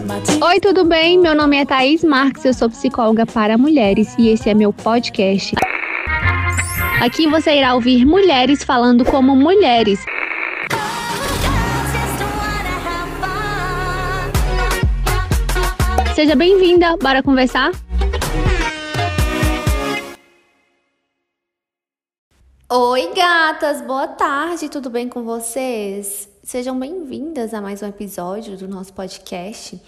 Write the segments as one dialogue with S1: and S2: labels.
S1: Oi, tudo bem? Meu nome é Thaís Marques, eu sou psicóloga para mulheres e esse é meu podcast. Aqui você irá ouvir mulheres falando como mulheres. Seja bem-vinda, bora conversar? Oi, gatas, boa tarde, tudo bem com vocês? Sejam bem-vindas a mais um episódio do nosso podcast.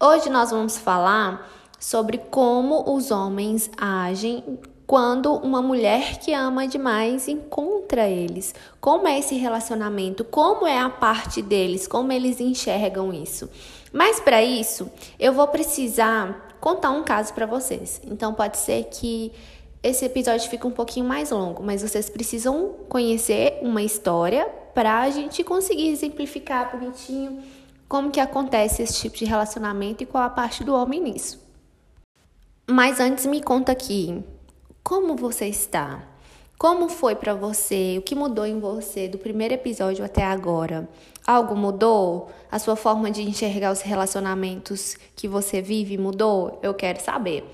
S1: Hoje nós vamos falar sobre como os homens agem quando uma mulher que ama demais encontra eles. Como é esse relacionamento? Como é a parte deles? Como eles enxergam isso? Mas para isso, eu vou precisar contar um caso para vocês. Então pode ser que esse episódio fique um pouquinho mais longo, mas vocês precisam conhecer uma história para a gente conseguir exemplificar bonitinho como que acontece esse tipo de relacionamento e qual a parte do homem nisso. Mas antes me conta aqui, como você está? Como foi para você? O que mudou em você do primeiro episódio até agora? Algo mudou? A sua forma de enxergar os relacionamentos que você vive mudou? Eu quero saber.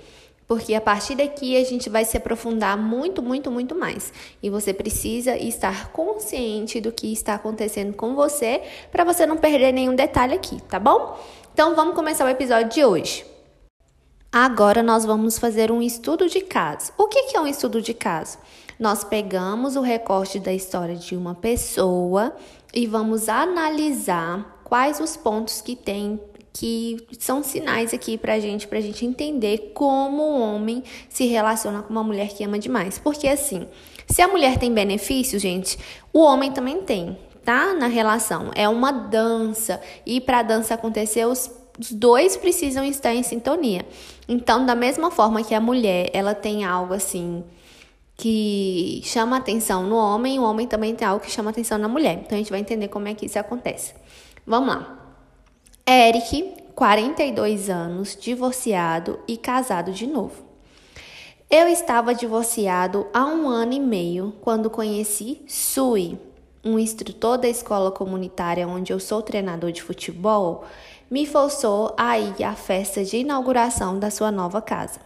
S1: Porque a partir daqui a gente vai se aprofundar muito, muito, muito mais. E você precisa estar consciente do que está acontecendo com você para você não perder nenhum detalhe aqui, tá bom? Então vamos começar o episódio de hoje. Agora nós vamos fazer um estudo de caso. O que é um estudo de caso? Nós pegamos o recorte da história de uma pessoa e vamos analisar quais os pontos que tem que são sinais aqui pra gente, pra gente entender como o homem se relaciona com uma mulher que ama demais. Porque assim, se a mulher tem benefícios, gente, o homem também tem, tá? Na relação. É uma dança. E pra dança acontecer, os os dois precisam estar em sintonia. Então, da mesma forma que a mulher, ela tem algo assim que chama atenção no homem, o homem também tem algo que chama atenção na mulher. Então, a gente vai entender como é que isso acontece. Vamos lá. Eric, 42 anos, divorciado e casado de novo. Eu estava divorciado há um ano e meio quando conheci Sui, um instrutor da escola comunitária onde eu sou treinador de futebol, me forçou a ir à festa de inauguração da sua nova casa.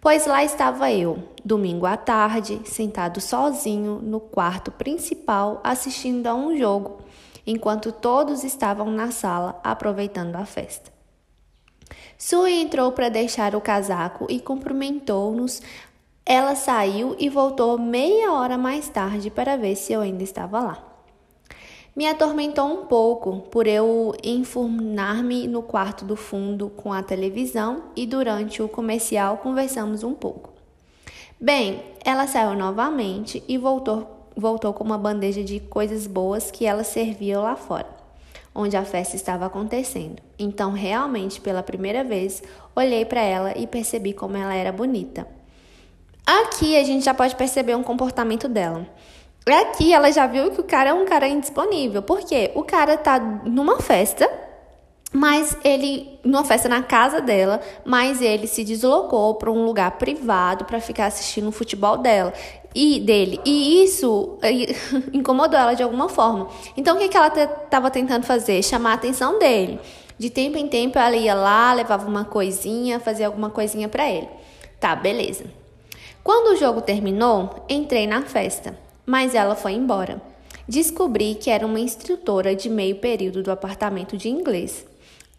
S1: Pois lá estava eu, domingo à tarde, sentado sozinho no quarto principal assistindo a um jogo enquanto todos estavam na sala aproveitando a festa. Sue entrou para deixar o casaco e cumprimentou-nos. Ela saiu e voltou meia hora mais tarde para ver se eu ainda estava lá. Me atormentou um pouco por eu enfurnar-me no quarto do fundo com a televisão e durante o comercial conversamos um pouco. Bem, ela saiu novamente e voltou voltou com uma bandeja de coisas boas que ela servia lá fora, onde a festa estava acontecendo. Então, realmente, pela primeira vez, olhei para ela e percebi como ela era bonita. Aqui a gente já pode perceber um comportamento dela. Aqui ela já viu que o cara é um cara indisponível. Por quê? O cara tá numa festa mas ele, numa festa na casa dela, mas ele se deslocou para um lugar privado para ficar assistindo o futebol dela e dele. E isso incomodou ela de alguma forma. Então o que, que ela estava tentando fazer? Chamar a atenção dele. De tempo em tempo ela ia lá, levava uma coisinha, fazia alguma coisinha para ele. Tá, beleza. Quando o jogo terminou, entrei na festa, mas ela foi embora. Descobri que era uma instrutora de meio período do apartamento de inglês.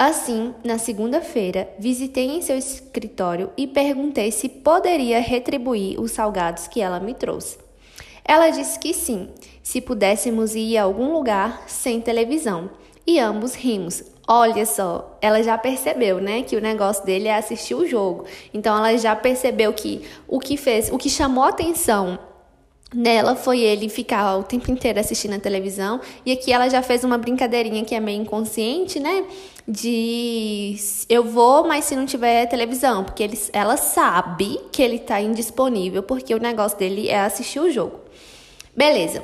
S1: Assim, na segunda-feira, visitei em seu escritório e perguntei se poderia retribuir os salgados que ela me trouxe. Ela disse que sim, se pudéssemos ir a algum lugar sem televisão. E ambos rimos. Olha só, ela já percebeu, né, que o negócio dele é assistir o jogo. Então ela já percebeu que o que fez, o que chamou atenção Nela foi ele ficar o tempo inteiro assistindo a televisão. E aqui ela já fez uma brincadeirinha que é meio inconsciente, né? De eu vou, mas se não tiver televisão. Porque ele, ela sabe que ele tá indisponível, porque o negócio dele é assistir o jogo. Beleza.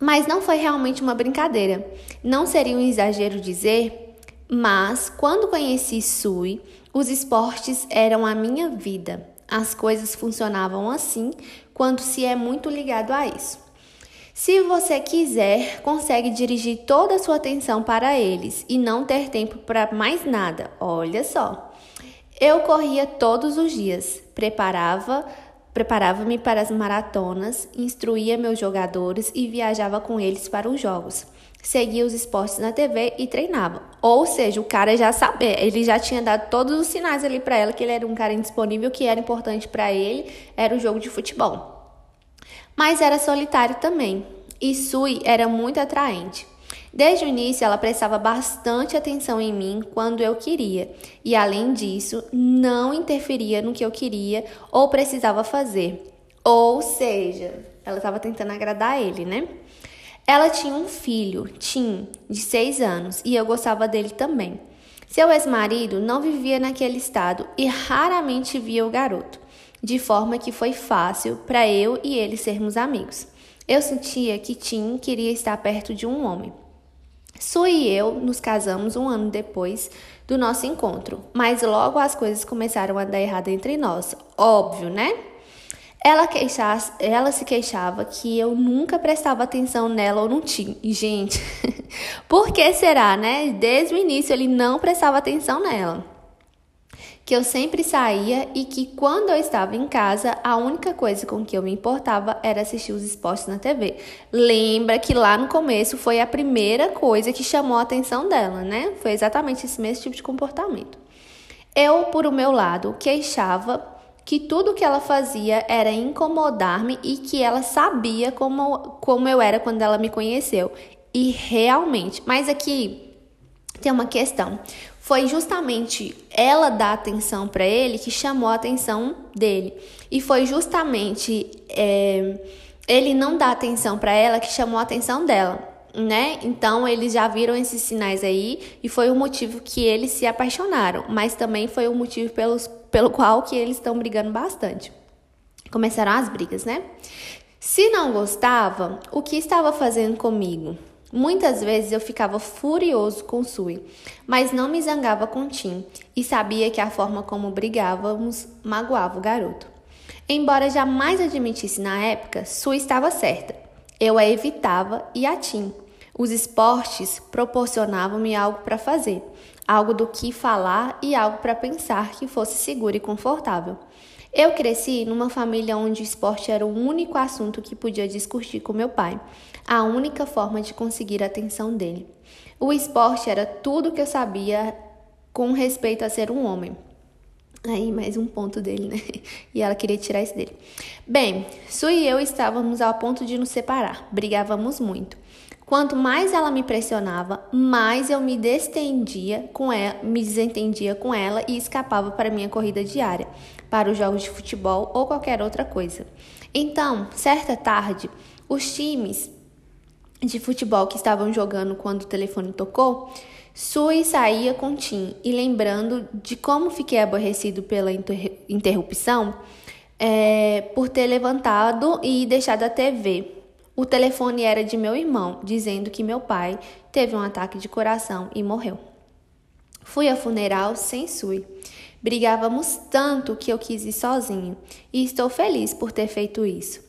S1: Mas não foi realmente uma brincadeira. Não seria um exagero dizer, mas quando conheci Sui, os esportes eram a minha vida. As coisas funcionavam assim quando se é muito ligado a isso. Se você quiser, consegue dirigir toda a sua atenção para eles e não ter tempo para mais nada. Olha só. Eu corria todos os dias, preparava Preparava-me para as maratonas, instruía meus jogadores e viajava com eles para os jogos. Seguia os esportes na TV e treinava. Ou seja, o cara já sabia, ele já tinha dado todos os sinais ali para ela que ele era um cara indisponível, que era importante para ele, era o jogo de futebol. Mas era solitário também. E Sui era muito atraente. Desde o início, ela prestava bastante atenção em mim quando eu queria, e além disso, não interferia no que eu queria ou precisava fazer. Ou seja, ela estava tentando agradar ele, né? Ela tinha um filho, Tim, de seis anos, e eu gostava dele também. Seu ex-marido não vivia naquele estado e raramente via o garoto, de forma que foi fácil para eu e ele sermos amigos. Eu sentia que Tim queria estar perto de um homem. Su e eu nos casamos um ano depois do nosso encontro, mas logo as coisas começaram a dar errado entre nós. Óbvio, né? Ela, queixava, ela se queixava que eu nunca prestava atenção nela ou no Tim. Gente, por que será, né? Desde o início ele não prestava atenção nela que eu sempre saía e que quando eu estava em casa, a única coisa com que eu me importava era assistir os esportes na TV. Lembra que lá no começo foi a primeira coisa que chamou a atenção dela, né? Foi exatamente esse mesmo tipo de comportamento. Eu, por o meu lado, queixava que tudo que ela fazia era incomodar-me e que ela sabia como, como eu era quando ela me conheceu. E realmente, mas aqui tem uma questão foi justamente ela dar atenção para ele que chamou a atenção dele. E foi justamente é, ele não dar atenção para ela que chamou a atenção dela. Né? Então eles já viram esses sinais aí e foi o motivo que eles se apaixonaram, mas também foi o motivo pelos, pelo qual que eles estão brigando bastante. Começaram as brigas, né? Se não gostava, o que estava fazendo comigo? Muitas vezes eu ficava furioso com Sui, mas não me zangava com Tim e sabia que a forma como brigávamos magoava o garoto. Embora jamais admitisse na época, Sui estava certa. Eu a evitava e a Tim. Os esportes proporcionavam-me algo para fazer, algo do que falar e algo para pensar que fosse seguro e confortável. Eu cresci numa família onde o esporte era o único assunto que podia discutir com meu pai, a única forma de conseguir a atenção dele. O esporte era tudo que eu sabia com respeito a ser um homem. Aí, mais um ponto dele, né? E ela queria tirar isso dele. Bem, Su e eu estávamos ao ponto de nos separar. Brigávamos muito. Quanto mais ela me pressionava, mais eu me destendia com ela, me desentendia com ela e escapava para minha corrida diária, para os jogos de futebol ou qualquer outra coisa. Então, certa tarde, os times de futebol que estavam jogando quando o telefone tocou, Sui saía com Tim e lembrando de como fiquei aborrecido pela interrupção é, por ter levantado e deixado a TV o telefone era de meu irmão, dizendo que meu pai teve um ataque de coração e morreu. Fui ao funeral sem Sui. Brigávamos tanto que eu quis ir sozinho e estou feliz por ter feito isso.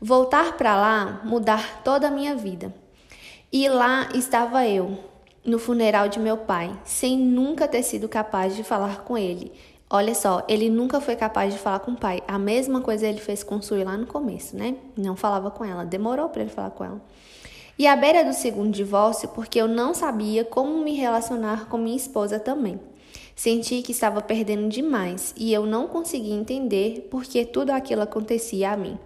S1: Voltar para lá, mudar toda a minha vida. E lá estava eu, no funeral de meu pai, sem nunca ter sido capaz de falar com ele Olha só, ele nunca foi capaz de falar com o pai. A mesma coisa ele fez com Sui lá no começo, né? Não falava com ela, demorou para ele falar com ela. E à beira do segundo divórcio, porque eu não sabia como me relacionar com minha esposa também. Senti que estava perdendo demais e eu não conseguia entender por que tudo aquilo acontecia a mim.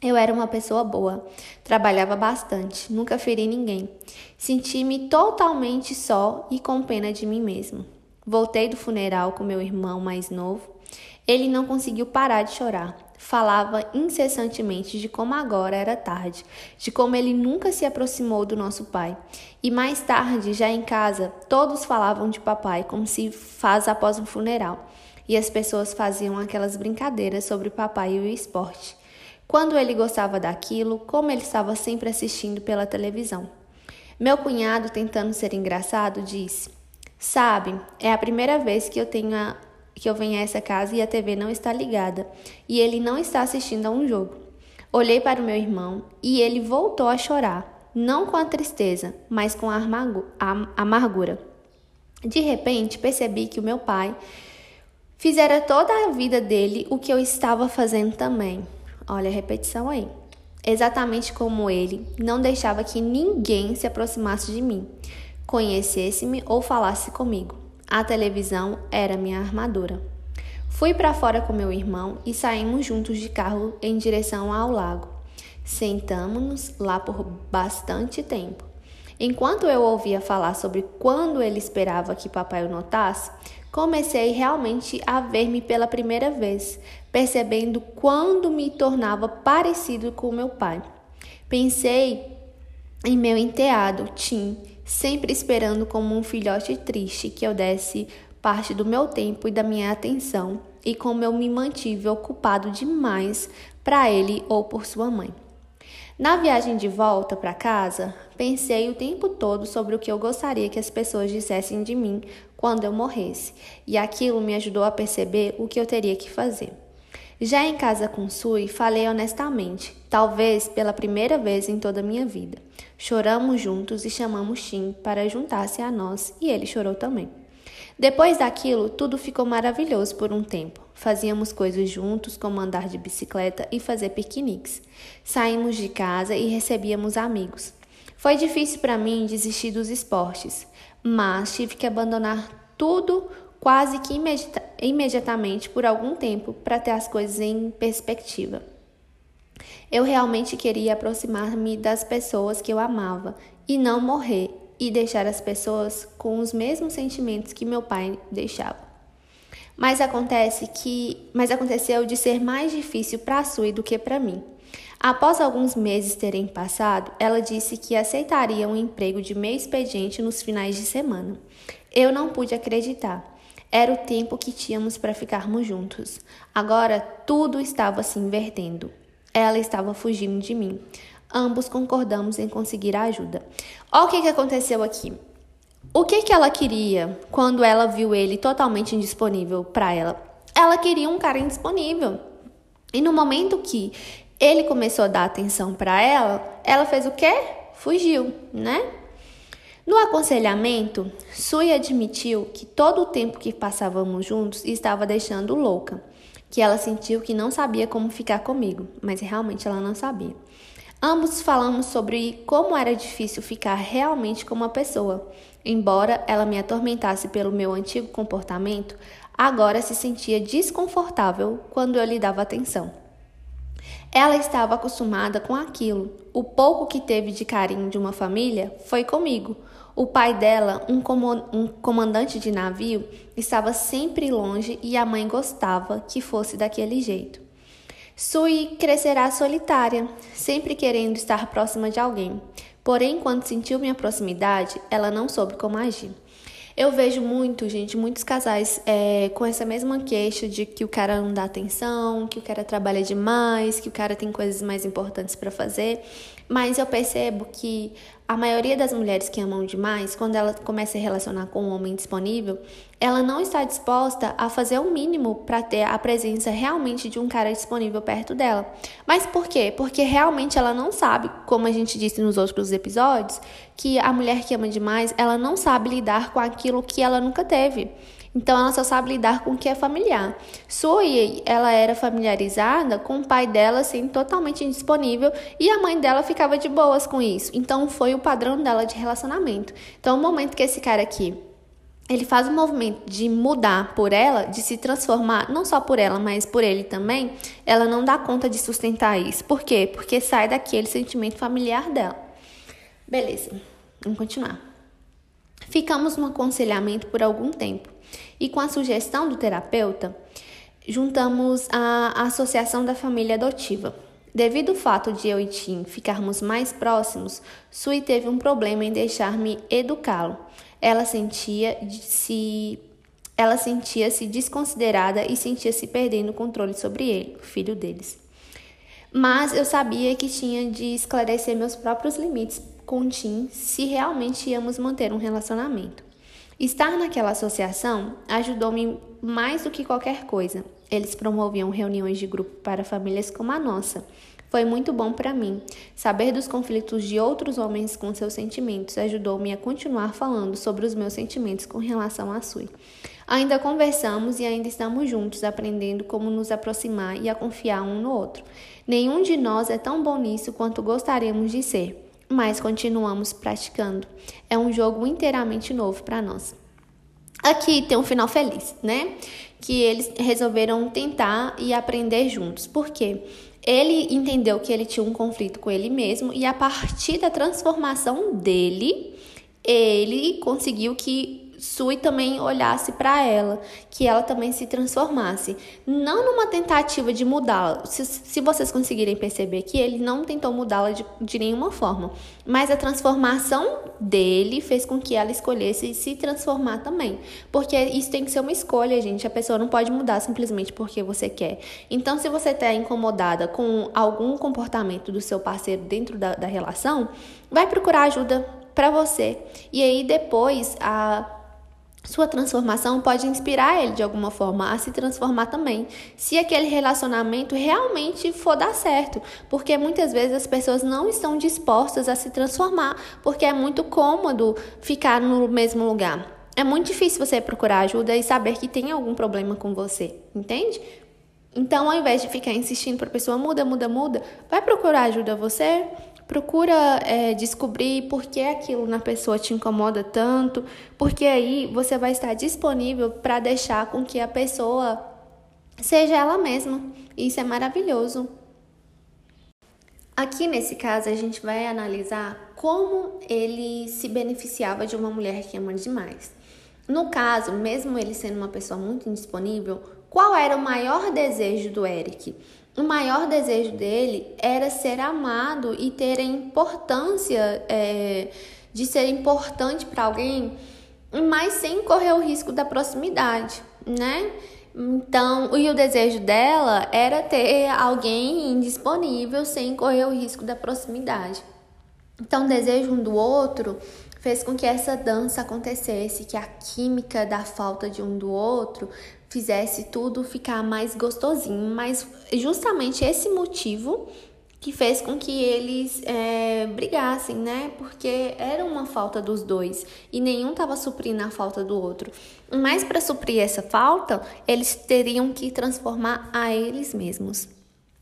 S1: Eu era uma pessoa boa, trabalhava bastante, nunca feri ninguém. Senti-me totalmente só e com pena de mim mesmo. Voltei do funeral com meu irmão mais novo. Ele não conseguiu parar de chorar. Falava incessantemente de como agora era tarde, de como ele nunca se aproximou do nosso pai. E mais tarde, já em casa, todos falavam de papai como se faz após um funeral. E as pessoas faziam aquelas brincadeiras sobre papai e o esporte. Quando ele gostava daquilo, como ele estava sempre assistindo pela televisão. Meu cunhado, tentando ser engraçado, disse: Sabe, é a primeira vez que eu tenho a, que eu venho a essa casa e a TV não está ligada e ele não está assistindo a um jogo. Olhei para o meu irmão e ele voltou a chorar, não com a tristeza, mas com a amargura. De repente, percebi que o meu pai fizera toda a vida dele o que eu estava fazendo também. Olha a repetição aí. Exatamente como ele, não deixava que ninguém se aproximasse de mim, conhecesse-me ou falasse comigo. A televisão era minha armadura. Fui para fora com meu irmão e saímos juntos de carro em direção ao lago. Sentamos-nos lá por bastante tempo. Enquanto eu ouvia falar sobre quando ele esperava que papai o notasse, comecei realmente a ver-me pela primeira vez, percebendo quando me tornava parecido com meu pai. Pensei em meu enteado, Tim, sempre esperando como um filhote triste que eu desse parte do meu tempo e da minha atenção, e como eu me mantive ocupado demais para ele ou por sua mãe. Na viagem de volta para casa, pensei o tempo todo sobre o que eu gostaria que as pessoas dissessem de mim quando eu morresse, e aquilo me ajudou a perceber o que eu teria que fazer. Já em casa com Sui, falei honestamente, talvez pela primeira vez em toda a minha vida. Choramos juntos e chamamos Tim para juntar-se a nós, e ele chorou também. Depois daquilo, tudo ficou maravilhoso por um tempo. Fazíamos coisas juntos, como andar de bicicleta e fazer piqueniques. Saímos de casa e recebíamos amigos. Foi difícil para mim desistir dos esportes, mas tive que abandonar tudo quase que imediata imediatamente por algum tempo para ter as coisas em perspectiva. Eu realmente queria aproximar-me das pessoas que eu amava e não morrer e deixar as pessoas com os mesmos sentimentos que meu pai deixava. Mas acontece que, mas aconteceu de ser mais difícil para a Sui do que para mim. Após alguns meses terem passado, ela disse que aceitaria um emprego de meio expediente nos finais de semana. Eu não pude acreditar. Era o tempo que tínhamos para ficarmos juntos. Agora tudo estava se invertendo. Ela estava fugindo de mim. Ambos concordamos em conseguir a ajuda. Olha o que, que aconteceu aqui. O que, que ela queria quando ela viu ele totalmente indisponível para ela? Ela queria um cara indisponível. E no momento que ele começou a dar atenção para ela, ela fez o quê? Fugiu, né? No aconselhamento, Sui admitiu que todo o tempo que passávamos juntos estava deixando louca, que ela sentiu que não sabia como ficar comigo, mas realmente ela não sabia. Ambos falamos sobre como era difícil ficar realmente com uma pessoa. Embora ela me atormentasse pelo meu antigo comportamento, agora se sentia desconfortável quando eu lhe dava atenção. Ela estava acostumada com aquilo. O pouco que teve de carinho de uma família foi comigo. O pai dela, um, comandante de navio, estava sempre longe e a mãe gostava que fosse daquele jeito. Sui crescerá solitária, sempre querendo estar próxima de alguém. Porém, quando sentiu minha proximidade, ela não soube como agir. Eu vejo muito, gente, muitos casais é, com essa mesma queixa de que o cara não dá atenção, que o cara trabalha demais, que o cara tem coisas mais importantes para fazer. Mas eu percebo que a maioria das mulheres que amam demais, quando ela começa a relacionar com um homem disponível, ela não está disposta a fazer o mínimo para ter a presença realmente de um cara disponível perto dela. Mas por quê? Porque realmente ela não sabe, como a gente disse nos outros episódios, que a mulher que ama demais, ela não sabe lidar com aquilo que ela nunca teve. Então ela só sabe lidar com o que é familiar. Sui, ela era familiarizada com o pai dela sendo totalmente indisponível e a mãe dela ficava de boas com isso. Então foi o padrão dela de relacionamento. Então o momento que esse cara aqui ele faz um movimento de mudar por ela, de se transformar, não só por ela, mas por ele também, ela não dá conta de sustentar isso. Por quê? Porque sai daquele sentimento familiar dela. Beleza, vamos continuar. Ficamos no aconselhamento por algum tempo e, com a sugestão do terapeuta, juntamos a Associação da Família Adotiva. Devido ao fato de eu e Tim ficarmos mais próximos, Sui teve um problema em deixar-me educá-lo. Ela sentia-se ela sentia-se desconsiderada e sentia-se perdendo o controle sobre ele, o filho deles. Mas eu sabia que tinha de esclarecer meus próprios limites com Tim se realmente íamos manter um relacionamento. Estar naquela associação ajudou-me mais do que qualquer coisa. Eles promoviam reuniões de grupo para famílias como a nossa. Foi muito bom para mim. Saber dos conflitos de outros homens com seus sentimentos ajudou-me a continuar falando sobre os meus sentimentos com relação a Sui. Ainda conversamos e ainda estamos juntos, aprendendo como nos aproximar e a confiar um no outro. Nenhum de nós é tão bom nisso quanto gostaríamos de ser, mas continuamos praticando. É um jogo inteiramente novo para nós. Aqui tem um final feliz, né? Que eles resolveram tentar e aprender juntos. Por quê? Ele entendeu que ele tinha um conflito com ele mesmo e a partir da transformação dele, ele conseguiu que Sui também olhasse para ela, que ela também se transformasse. Não numa tentativa de mudá-la. Se, se, vocês conseguirem perceber que ele não tentou mudá-la de, de nenhuma forma, mas a transformação dele fez com que ela escolhesse se transformar também. Porque isso tem que ser uma escolha, gente. A pessoa não pode mudar simplesmente porque você quer. Então, se você está incomodada com algum comportamento do seu parceiro dentro da, da relação, vai procurar ajuda para você. E aí depois a sua transformação pode inspirar ele de alguma forma a se transformar também, se aquele relacionamento realmente for dar certo, porque muitas vezes as pessoas não estão dispostas a se transformar, porque é muito cômodo ficar no mesmo lugar. É muito difícil você procurar ajuda e saber que tem algum problema com você, entende? Então, ao invés de ficar insistindo para a pessoa muda, muda, muda, vai procurar ajuda você, Procura é, descobrir por que aquilo na pessoa te incomoda tanto, porque aí você vai estar disponível para deixar com que a pessoa seja ela mesma. Isso é maravilhoso. Aqui nesse caso, a gente vai analisar como ele se beneficiava de uma mulher que ama demais. No caso, mesmo ele sendo uma pessoa muito indisponível, qual era o maior desejo do Eric? O maior desejo dele era ser amado e ter a importância é, de ser importante para alguém, mas sem correr o risco da proximidade, né? Então, e o desejo dela era ter alguém indisponível sem correr o risco da proximidade. Então, o desejo um do outro fez com que essa dança acontecesse, que a química da falta de um do outro fizesse tudo ficar mais gostosinho. Mas justamente esse motivo que fez com que eles é, brigassem, né? Porque era uma falta dos dois e nenhum estava suprindo a falta do outro. Mas para suprir essa falta, eles teriam que transformar a eles mesmos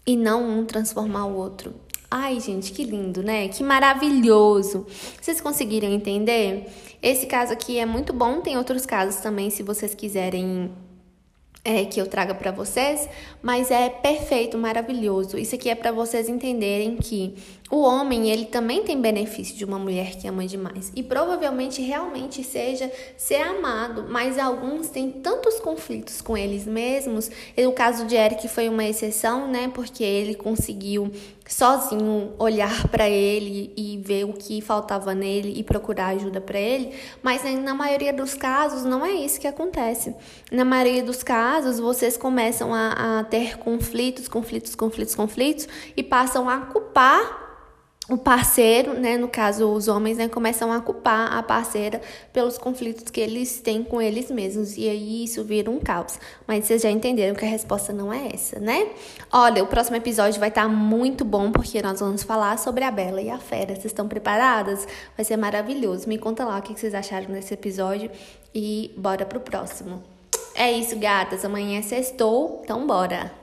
S1: e não um transformar o outro. Ai, gente, que lindo, né? Que maravilhoso. Vocês conseguiram entender? Esse caso aqui é muito bom. Tem outros casos também, se vocês quiserem é, que eu traga para vocês, mas é perfeito, maravilhoso. Isso aqui é para vocês entenderem que o homem, ele também tem benefício de uma mulher que ama demais. E provavelmente realmente seja ser amado, mas alguns têm tantos conflitos com eles mesmos. O caso de Eric foi uma exceção, né? Porque ele conseguiu sozinho olhar para ele e ver o que faltava nele e procurar ajuda para ele, mas na maioria dos casos não é isso que acontece. Na maioria dos casos, vocês começam a, a ter conflitos, conflitos, conflitos, conflitos e passam a culpar o parceiro, né, no caso os homens, né, começam a culpar a parceira pelos conflitos que eles têm com eles mesmos e aí isso vira um caos. Mas vocês já entenderam que a resposta não é essa, né? Olha, o próximo episódio vai estar tá muito bom porque nós vamos falar sobre a Bela e a Fera. Vocês estão preparadas? Vai ser maravilhoso. Me conta lá o que vocês acharam desse episódio e bora pro próximo. É isso, gatas. Amanhã é sextou, então bora.